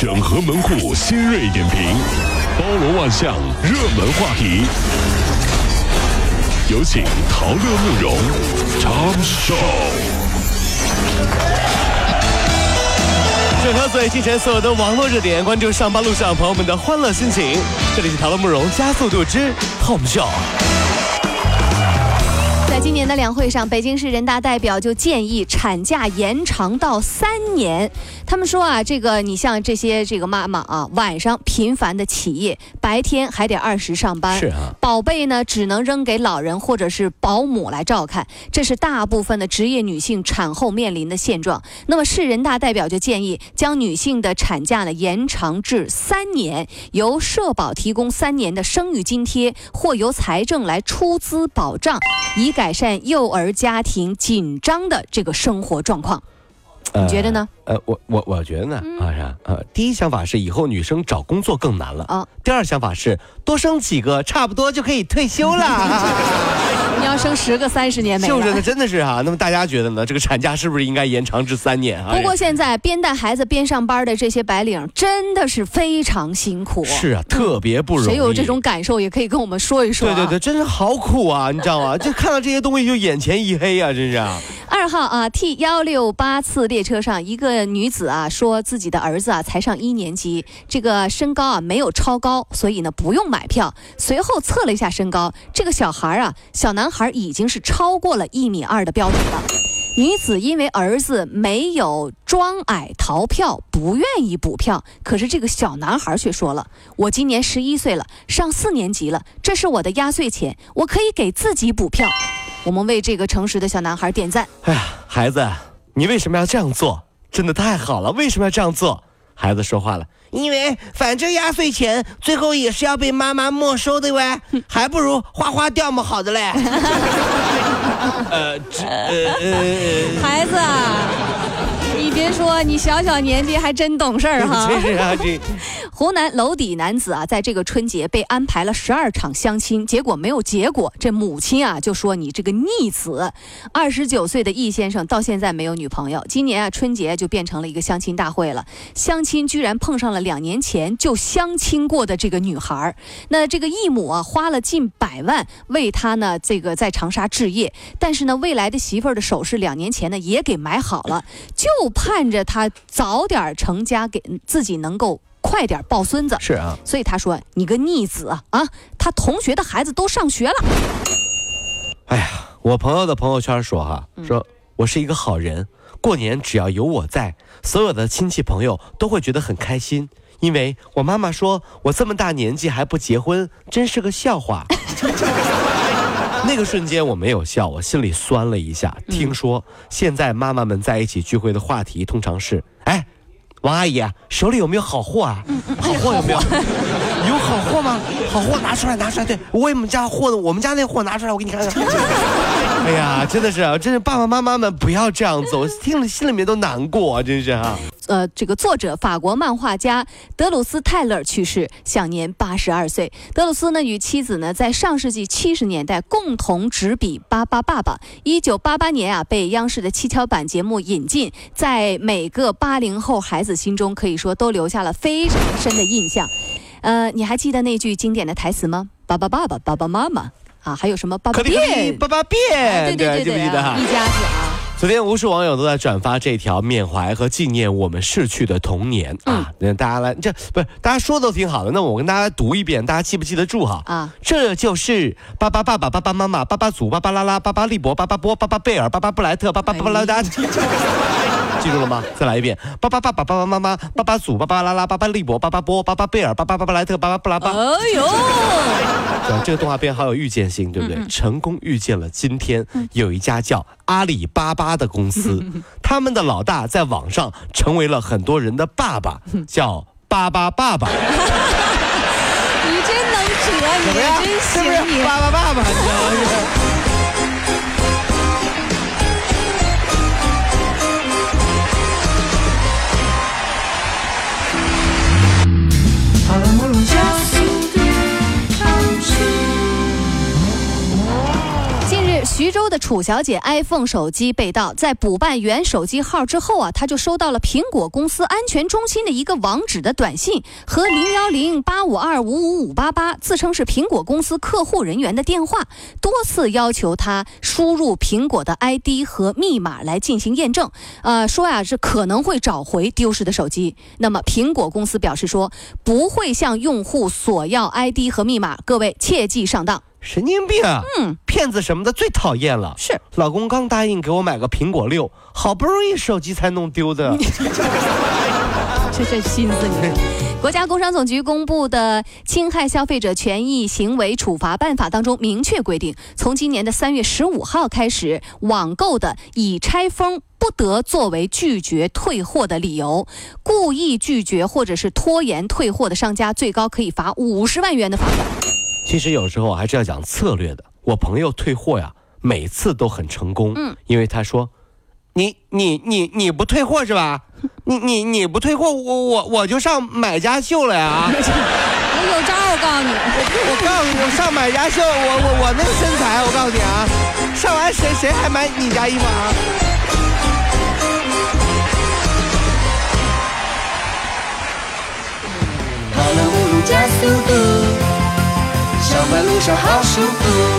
整合门户新锐点评，包罗万象，热门话题。有请陶乐慕容长寿。整合最近前所有的网络热点，关注上班路上朋友们的欢乐心情。这里是陶乐慕容加速度之 Tom Show。在今年的两会上，北京市人大代表就建议产假延长到三年。他们说啊，这个你像这些这个妈妈啊，晚上频繁的起夜，白天还得按时上班，是啊，宝贝呢只能扔给老人或者是保姆来照看，这是大部分的职业女性产后面临的现状。那么市人大代表就建议将女性的产假呢延长至三年，由社保提供三年的生育津贴，或由财政来出资保障，以改改善幼儿家庭紧张的这个生活状况。你觉得呢？呃，我我我觉得呢，啊啥？呃，第一想法是以后女生找工作更难了啊。第二想法是多生几个，差不多就可以退休了。你要生十个三十年没了。就是呢，真的是哈。那么大家觉得呢？这个产假是不是应该延长至三年啊？不过现在边带孩子边上班的这些白领真的是非常辛苦。是啊，特别不容易。谁有这种感受也可以跟我们说一说。对对对，真是好苦啊！你知道吗？就看到这些东西就眼前一黑啊！真是。二号啊，T 幺六八次列车上，一个女子啊说自己的儿子啊才上一年级，这个身高啊没有超高，所以呢不用买票。随后测了一下身高，这个小孩啊，小男孩已经是。超过了一米二的标准了。女子因为儿子没有装矮逃票，不愿意补票。可是这个小男孩却说了：“我今年十一岁了，上四年级了，这是我的压岁钱，我可以给自己补票。”我们为这个诚实的小男孩点赞。哎呀，孩子，你为什么要这样做？真的太好了！为什么要这样做？孩子说话了。因为反正压岁钱最后也是要被妈妈没收的喂，还不如花花掉么好的嘞。呃，这孩子。说，你小小年纪还真懂事儿哈！是啊，这 湖南娄底男子啊，在这个春节被安排了十二场相亲，结果没有结果。这母亲啊就说：“你这个逆子！”二十九岁的易先生到现在没有女朋友，今年啊春节就变成了一个相亲大会了。相亲居然碰上了两年前就相亲过的这个女孩。那这个易母啊花了近百万为他呢这个在长沙置业，但是呢未来的媳妇儿的首饰两年前呢也给买好了，就。盼着他早点成家，给自己能够快点抱孙子。是啊，所以他说：“你个逆子啊！啊，他同学的孩子都上学了。”哎呀，我朋友的朋友圈说哈，说我是一个好人，过年只要有我在，所有的亲戚朋友都会觉得很开心，因为我妈妈说我这么大年纪还不结婚，真是个笑话。那个瞬间我没有笑，我心里酸了一下。听说现在妈妈们在一起聚会的话题通常是：哎，王阿姨手里有没有好货啊？好货有没有？有好货吗？好货拿出来，拿出来。对我们家货，我们家那货拿出来，我给你看看。哎呀，真的是，真是爸爸妈妈们不要这样子，我听了心里面都难过，真是啊。呃，这个作者法国漫画家德鲁斯泰勒去世，享年八十二岁。德鲁斯呢与妻子呢在上世纪七十年代共同执笔《巴巴爸爸》。一九八八年啊，被央视的七巧板节目引进，在每个八零后孩子心中可以说都留下了非常深的印象。呃，你还记得那句经典的台词吗？爸爸爸爸，爸爸妈妈啊，还有什么爸爸变，爸爸变，对对对对，一家子啊。昨天，无数网友都在转发这条缅怀和纪念我们逝去的童年啊！那大家来，这不是大家说的都挺好的，那我跟大家读一遍，大家记不记得住哈？啊，这就是巴巴爸爸、巴巴妈妈、巴巴祖、巴巴拉拉、巴巴利伯、巴巴波、巴巴贝尔、巴巴布莱特、巴巴布拉达。记住了吗？再来一遍：巴巴爸爸、爸爸妈妈、巴巴祖、巴巴拉拉、巴巴利伯、巴巴波、巴巴贝尔、巴巴巴巴莱特、巴巴布拉巴。哎呦，这个动画片好有预见性，对不对？成功预见了今天有一家叫阿里巴巴的公司，他们的老大在网上成为了很多人的爸爸，叫巴巴 爸爸。你真能扯，你真行，你巴巴爸爸，徐州的楚小姐 iPhone 手机被盗，在补办原手机号之后啊，她就收到了苹果公司安全中心的一个网址的短信和零幺零八五二五五五八八自称是苹果公司客户人员的电话，多次要求她输入苹果的 ID 和密码来进行验证，呃，说呀是可能会找回丢失的手机。那么苹果公司表示说不会向用户索要 ID 和密码，各位切记上当。神经病啊！嗯，骗子什么的最讨厌了。是，老公刚答应给我买个苹果六，好不容易手机才弄丢的。这这心思你。国家工商总局公布的《侵害消费者权益行为处罚办法》当中明确规定，从今年的三月十五号开始，网购的已拆封不得作为拒绝退货的理由，故意拒绝或者是拖延退货的商家，最高可以罚五十万元的罚款。其实有时候还是要讲策略的。我朋友退货呀，每次都很成功。嗯，因为他说：“你你你你不退货是吧？你你你不退货，我我我就上买家秀了呀！我有招，我告诉你，我告诉你，我上买家秀，我我我那个身材，我告诉你啊，上完谁谁还买你家衣服啊？”好舒服。